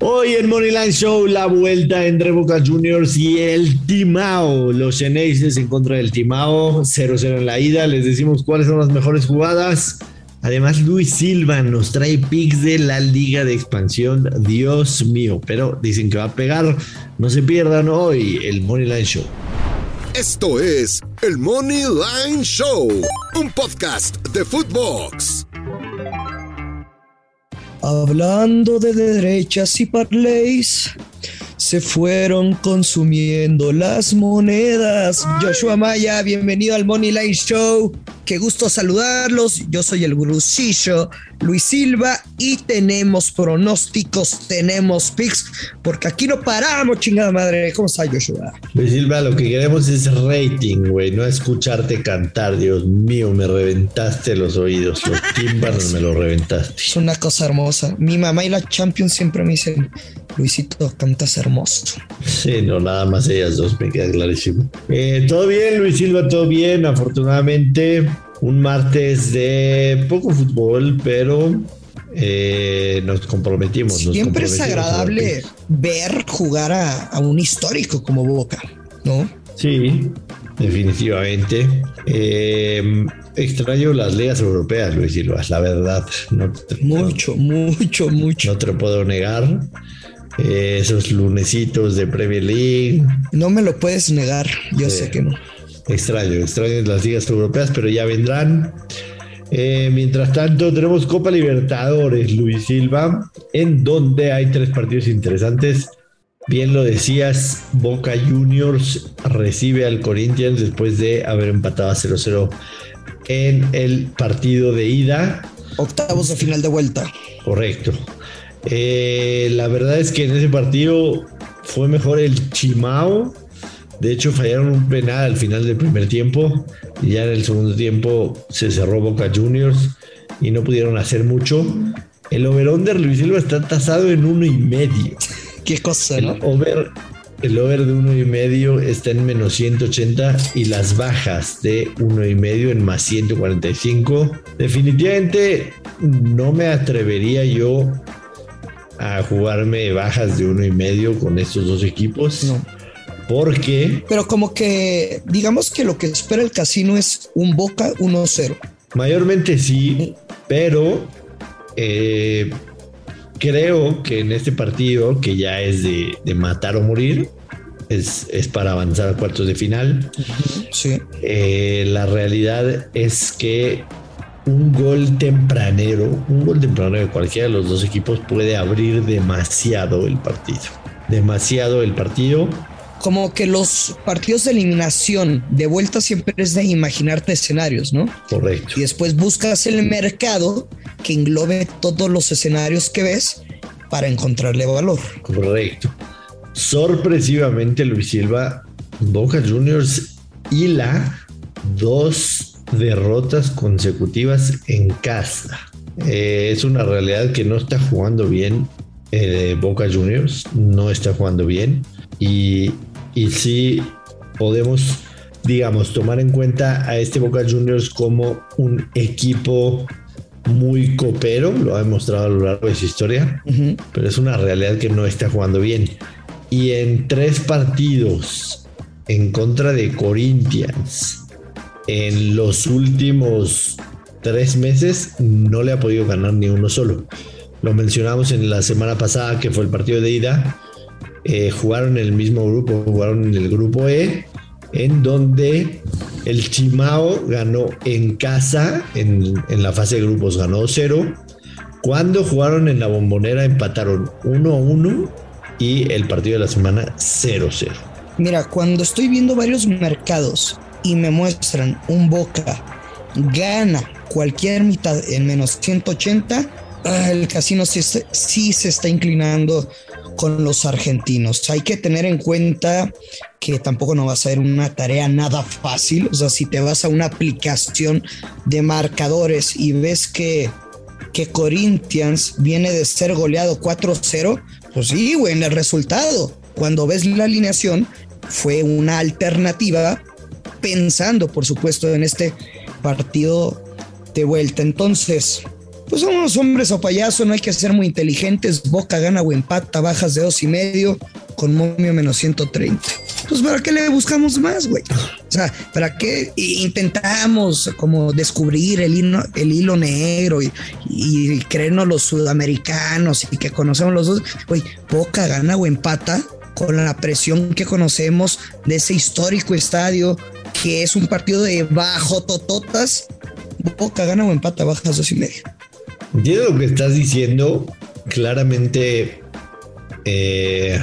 Hoy en Moneyline Show, la vuelta entre Boca Juniors y el Timao. Los Geneises en contra del Timao, 0-0 en la ida. Les decimos cuáles son las mejores jugadas. Además, Luis Silva nos trae picks de la Liga de Expansión. Dios mío, pero dicen que va a pegar. No se pierdan hoy el Moneyline Show. Esto es el Moneyline Show, un podcast de Footbox. Hablando de derechas y parlays, se fueron consumiendo las monedas. Joshua Maya, bienvenido al Money Line Show. Qué gusto saludarlos. Yo soy el Gurusillo, Luis Silva, y tenemos pronósticos, tenemos picks, porque aquí no paramos, chingada madre. ¿Cómo está Joshua? Luis Silva, lo que queremos es rating, güey, no escucharte cantar. Dios mío, me reventaste los oídos. Los tímpanos me los reventaste. Es una cosa hermosa. Mi mamá y la Champions siempre me dicen, Luisito, cantas hermoso. Sí, no, nada más ellas dos, me queda clarísimo. Eh, todo bien, Luis Silva, todo bien. Afortunadamente, un martes de poco fútbol, pero eh, nos comprometimos. Siempre es comprometimos agradable ver jugar a, a un histórico como Boca, ¿no? Sí, definitivamente. Eh, extraño las ligas europeas, Luis Silva, la verdad. No te, Mucho, mucho, mucho. no te lo puedo negar. Eh, esos lunesitos de Premier League. No me lo puedes negar, yo Sí. sé que no. Extraño, extraño las ligas europeas, pero ya vendrán. Eh, mientras tanto, tenemos Copa Libertadores, Luis Silva, en donde hay tres partidos interesantes. Bien lo decías, Boca Juniors recibe al Corinthians después de haber empatado a 0-0 en el partido de ida. Octavos de final de vuelta. Correcto. Eh, la verdad es que en ese partido fue mejor el Chimao. De hecho, fallaron un penal al final del primer tiempo. Y ya en el segundo tiempo se cerró Boca Juniors y no pudieron hacer mucho. El over-under Luis Silva está tasado en uno y medio. Qué cosa, El over, el over de uno y medio está en menos 180 y las bajas de uno y medio en más 145. Definitivamente no me atrevería yo a jugarme bajas de uno y medio con estos dos equipos. No. Porque Pero como que, digamos que lo que espera el casino es un Boca 1-0. mayormente sí, pero eh, creo que en este partido, que ya es de, de matar o morir, es, es para avanzar a cuartos de final. Sí. Eh, la realidad es que un gol tempranero, un gol tempranero de cualquiera de los dos equipos puede abrir demasiado el partido. Demasiado el partido. Como que los partidos de eliminación de vuelta siempre es de imaginarte escenarios, ¿no? Correcto. Y después buscas el mercado que englobe todos los escenarios que ves para encontrarle valor. Correcto. Sorpresivamente, Luis Silva, Boca Juniors hila dos derrotas consecutivas en casa. Eh, es una realidad que no está jugando bien eh, Boca Juniors, no está jugando bien. Y, y sí podemos, digamos, tomar en cuenta a este Boca Juniors como un equipo muy copero, lo ha demostrado a lo largo de su historia pero es una realidad que no está jugando bien. Y en tres partidos en contra de Corinthians en los últimos tres meses no le ha podido ganar ni uno solo. Lo mencionamos en la semana pasada que fue el partido de ida. Eh, jugaron en el mismo grupo, jugaron en el grupo E, en donde el Chimao ganó en casa, en, en la fase de grupos ganó 0. Cuando jugaron en la bombonera empataron 1-1 y el partido de la semana 0-0. Mira, cuando estoy viendo varios mercados y me muestran un Boca gana cualquier mitad en menos 180, ah, el casino sí, sí se está inclinando con los argentinos. Hay que tener en cuenta que tampoco no va a ser una tarea nada fácil. O sea, si te vas a una aplicación de marcadores y ves que, que Corinthians viene de ser goleado 4-0, pues sí, güey, en el resultado. Cuando ves la alineación, fue una alternativa pensando, por supuesto, en este partido de vuelta. Entonces, pues somos hombres o payaso, no hay que ser muy inteligentes. Boca gana o empata, bajas de dos y medio, con momio menos 130. Pues para qué le buscamos más, güey. O sea, para qué intentamos como descubrir el hilo, el hilo negro y, y creernos los sudamericanos y que conocemos los dos. Güey, Boca gana o empata con la presión que conocemos de ese histórico estadio que es un partido de bajo tototas. Boca gana o empata, bajas dos y medio. Entiendo lo que estás diciendo. Claramente, eh,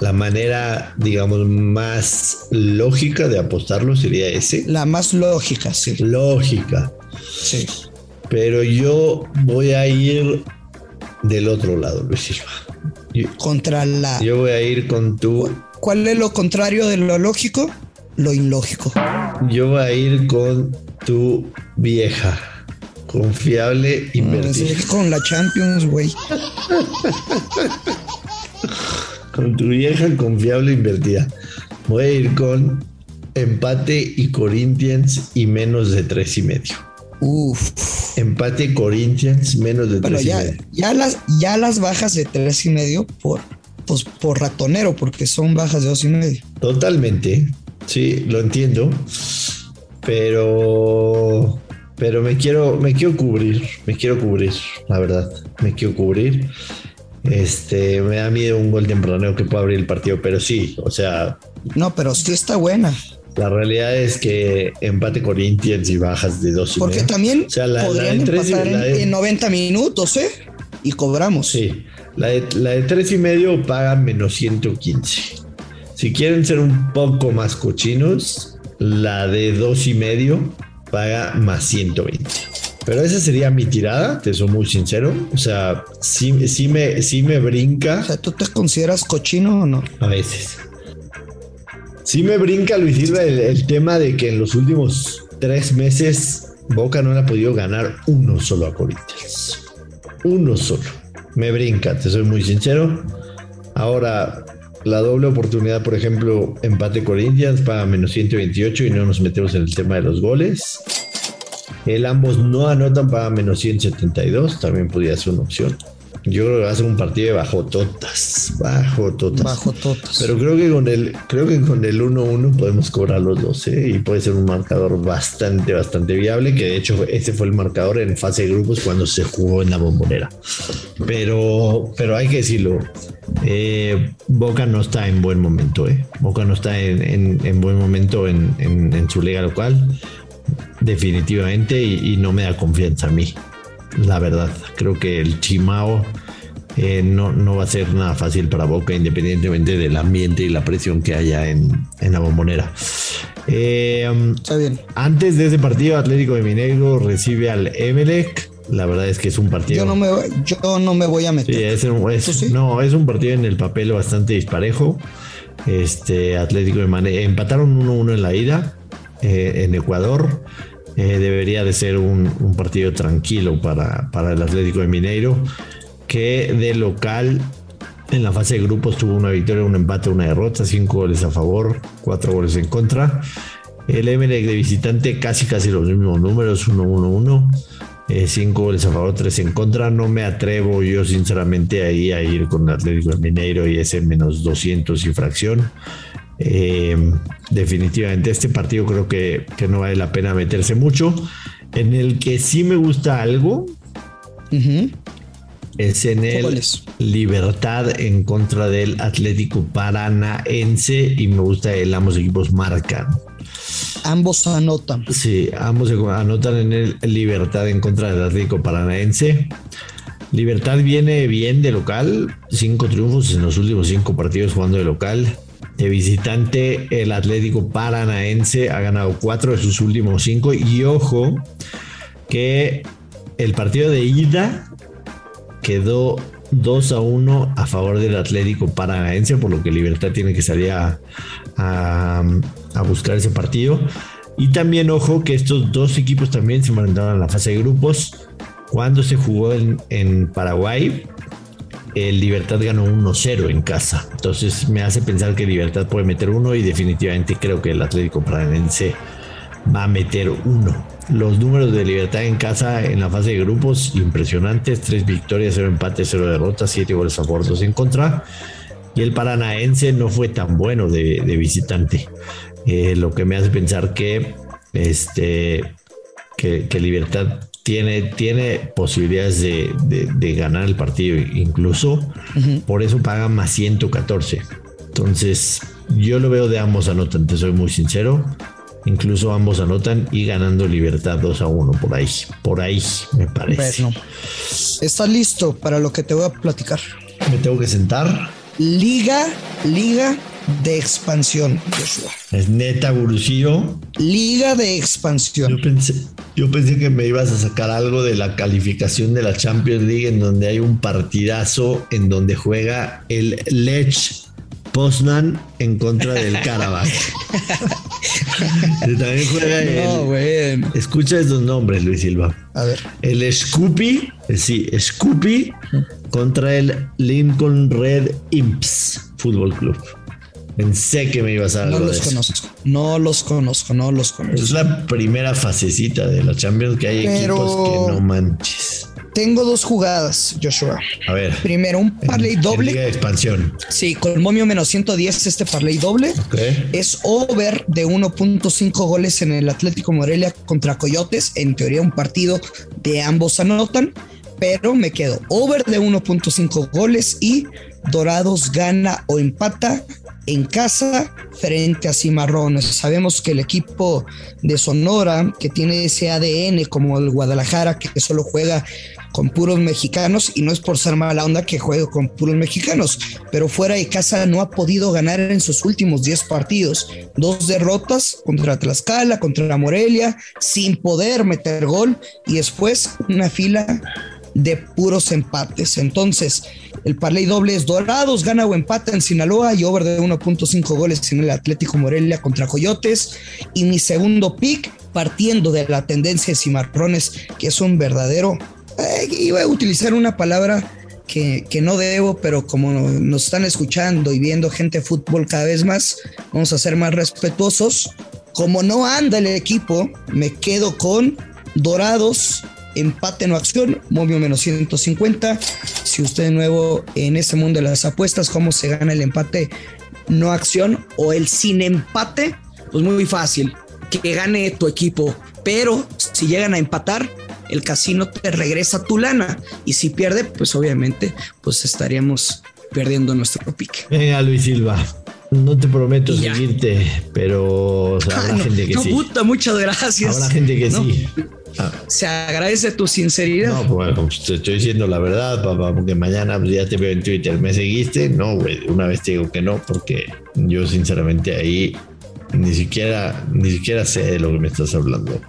la manera, digamos, más lógica de apostarlo sería ese. La más lógica, sí. Lógica. Sí. Pero yo voy a ir del otro lado, Luis Silva. Contra la. Yo voy a ir con tu. ¿Cuál es lo contrario de lo lógico? Lo ilógico. Yo voy a ir con tu vieja. Confiable, invertida. con la Champions, güey. con tu vieja confiable invertida. Voy a ir con empate y Corinthians y menos de tres y medio. Uf. Empate Corinthians menos de tres ya, y medio. Ya las, ya las bajas de tres y medio por, pues, por ratonero, porque son bajas de dos y medio. Totalmente. Sí, lo entiendo. Pero. Pero me quiero, me quiero cubrir. Me quiero cubrir, la verdad. Me quiero cubrir. Este, me da miedo un gol tempranero que pueda abrir el partido, pero sí, o sea. No, pero sí está buena. La realidad es que empate Corinthians y bajas de dos y Porque también o sea, la, podrían la de tres y- empatar la de- en 90 minutos, ¿eh? Y cobramos. Sí, la de, la de tres y medio paga menos 115. Si quieren ser un poco más cochinos, la de dos y medio paga más 120. Pero esa sería mi tirada, te soy muy sincero. O sea, sí, sí me, sí me brinca O sea, ¿tú te consideras cochino o no? a veces. Sí me brinca, Luis Silva, el, el tema de que en los últimos tres meses Boca no le ha podido ganar uno solo a Corinthians. Uno solo. Me brinca, te soy muy sincero. Ahora, la doble oportunidad, por ejemplo, empate Corinthians para menos 128 y no nos metemos en el tema de los goles. El ambos no anotan para menos 172, también podría ser una opción. Yo creo que va a ser un partido de bajo totas, bajo totas. Bajo totas. Pero creo que con el, creo que con el 1-1 podemos cobrar los dos, ¿eh? Y puede ser un marcador bastante, bastante viable, que de hecho ese fue el marcador en fase de grupos cuando se jugó en la bombonera. Pero, pero hay que decirlo, eh, Boca no está en buen momento, ¿eh? Boca no está en, en- en buen momento en, en- en su liga local, definitivamente, y, y no me da confianza a mí, la verdad. Creo que el Chimao eh, no, no va a ser nada fácil para Boca, independientemente del ambiente y la presión que haya en, en la bombonera. Eh, um, Está bien. antes de ese partido, Atlético de Mineiro recibe al Emelec. La verdad es que es un partido. Yo no me, yo no me voy a meter. Sí, es un, es- ¿Tú sí? No, es un partido en el papel bastante disparejo. Este Atlético de Mane empataron 1-1 en la ida eh, en Ecuador. Eh, debería de ser un, partido tranquilo para, para el Atlético de Mineiro, que de local en la fase de grupos tuvo una victoria, un empate, una derrota, cinco goles a favor, cuatro goles en contra. El Emelec de visitante casi casi los mismos números, 1-1-1. Eh, cinco goles a favor, tres en contra. No me atrevo yo sinceramente ahí a ir con Atlético de Mineiro y ese menos 200 y fracción. Eh, definitivamente este partido creo que, que no vale la pena meterse mucho. En el que sí me gusta algo es en el ¿Cuál es? Libertad en contra del Atlético Paranaense y me gusta el ambos equipos marcan. Ambos anotan. Sí, ambos se anotan en el Libertad en contra del Atlético Paranaense. Libertad viene bien de local, cinco triunfos en los últimos cinco partidos jugando de local. De visitante, el Atlético Paranaense ha ganado cuatro de sus últimos cinco. Y ojo, que el partido de ida quedó 2 a 1 a favor del Atlético Paranaense, por lo que Libertad tiene que salir a, buscar ese partido. Y también, ojo, que estos dos equipos también se enfrentaron a la fase de grupos. Cuando se jugó en Paraguay, el Libertad ganó 1-0 en casa. Entonces me hace pensar que Libertad puede meter uno y definitivamente creo que el Atlético Paranaense va a meter uno. Los números de Libertad en casa en la fase de grupos impresionantes, tres victorias, cero empates, cero derrotas, siete goles a favor, dos en contra. Y el paranaense no fue tan bueno de, visitante, eh, lo que me hace pensar que este que, Libertad tiene, tiene posibilidades de, ganar el partido, incluso por eso paga más 114. Entonces, yo lo veo de ambos anotan, te soy muy sincero. Incluso ambos anotan y ganando Libertad 2 a 1 por ahí. Por ahí, me parece. Bueno, ¿estás listo para lo que te voy a platicar? Me tengo que sentar. Liga, Liga de expansión, Joshua. Es neta, Gurusillo. Liga de expansión. Yo pensé, yo pensé que me ibas a sacar algo de la calificación de la Champions League en donde hay un partidazo en donde juega el Lech Poznan en contra del Karabakh. También juega no, bueno. Escucha estos nombres, Luis Silva. A ver. El Scoopy, eh, sí, Scoopy contra el Lincoln Red Imps Fútbol Club. Pensé que me ibas a dar No los conozco, no los conozco, no los conozco. Es la primera fasecita de la Champions que hay equipos que no manches. Tengo dos jugadas, Joshua. A ver. Primero, un parlay doble. de expansión. Sí, con momio menos 110 este parlay doble. Es over de 1.5 goles en el Atlético Morelia contra Coyotes. En teoría, un partido de ambos anotan. Pero me quedo over de 1.5 goles y Dorados gana o empata en casa frente a Cimarrones. Sabemos que el equipo de Sonora, que tiene ese ADN como el Guadalajara, que solo juega con puros mexicanos, y no es por ser mala onda que juegue con puros mexicanos, pero fuera de casa no ha podido ganar en sus últimos 10 partidos. Dos derrotas contra Tlaxcala, contra Morelia, sin poder meter gol, y después una fila de puros empates. Entonces, el parlay doble es Dorados, gana o empata en Sinaloa y over de 1.5 goles en el Atlético Morelia contra Coyotes. Y mi segundo pick, partiendo de la tendencia de Cimarrones, que es un verdadero. Eh, iba a utilizar una palabra que, que, no debo, pero como nos están escuchando y viendo gente de fútbol cada vez más, vamos a ser más respetuosos. Como no anda el equipo, me quedo con Dorados empate no acción, momio menos 150. Si usted es nuevo en ese mundo de las apuestas, ¿cómo se gana el empate no acción o el sin empate? Pues muy fácil, que gane tu equipo. Pero si llegan a empatar, el casino te regresa tu lana. Y si pierde, pues obviamente, pues estaríamos perdiendo nuestro pique. Venga, Luis Silva. No te prometo seguirte, pero habrá gente que no, sí. Puta, muchas gracias. Habrá gente que sí. Ah. Se agradece tu sinceridad. No, pues bueno, te estoy diciendo la verdad, papá, porque mañana pues, ya te veo en Twitter. ¿Me seguiste? No, güey. Una vez te digo que no, porque yo sinceramente ahí ni siquiera, ni siquiera sé de lo que me estás hablando.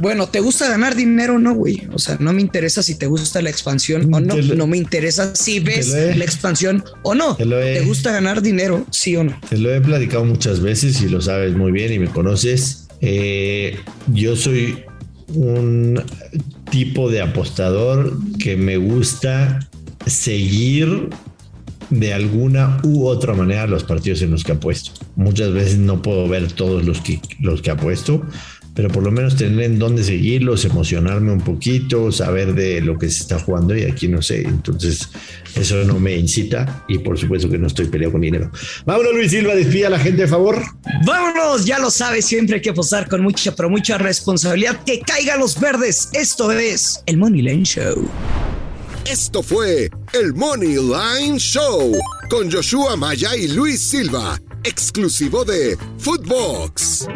Bueno, ¿te gusta ganar dinero no, güey? O sea, no me interesa si te gusta la expansión o no. no me interesa si ves la expansión o no. Te, gusta ganar dinero, sí o no? Te lo he platicado muchas veces y lo sabes muy bien y me conoces. Eh, yo soy un tipo de apostador que me gusta seguir de alguna u otra manera los partidos en los que apuesto. Muchas veces no puedo ver todos los que, los que pero por lo menos tener en dónde seguirlos, emocionarme un poquito, saber de lo que se está jugando y aquí no sé. Entonces, eso no me incita y por supuesto que no estoy peleado con dinero. Vámonos, Luis Silva, despida a la gente, de favor. Vámonos, ya lo sabes, siempre hay que apostar con mucha, pero mucha responsabilidad. Que caigan los verdes. Esto es el Money Line Show. Esto fue el Money Line Show con Joshua Maya y Luis Silva, exclusivo de Footbox.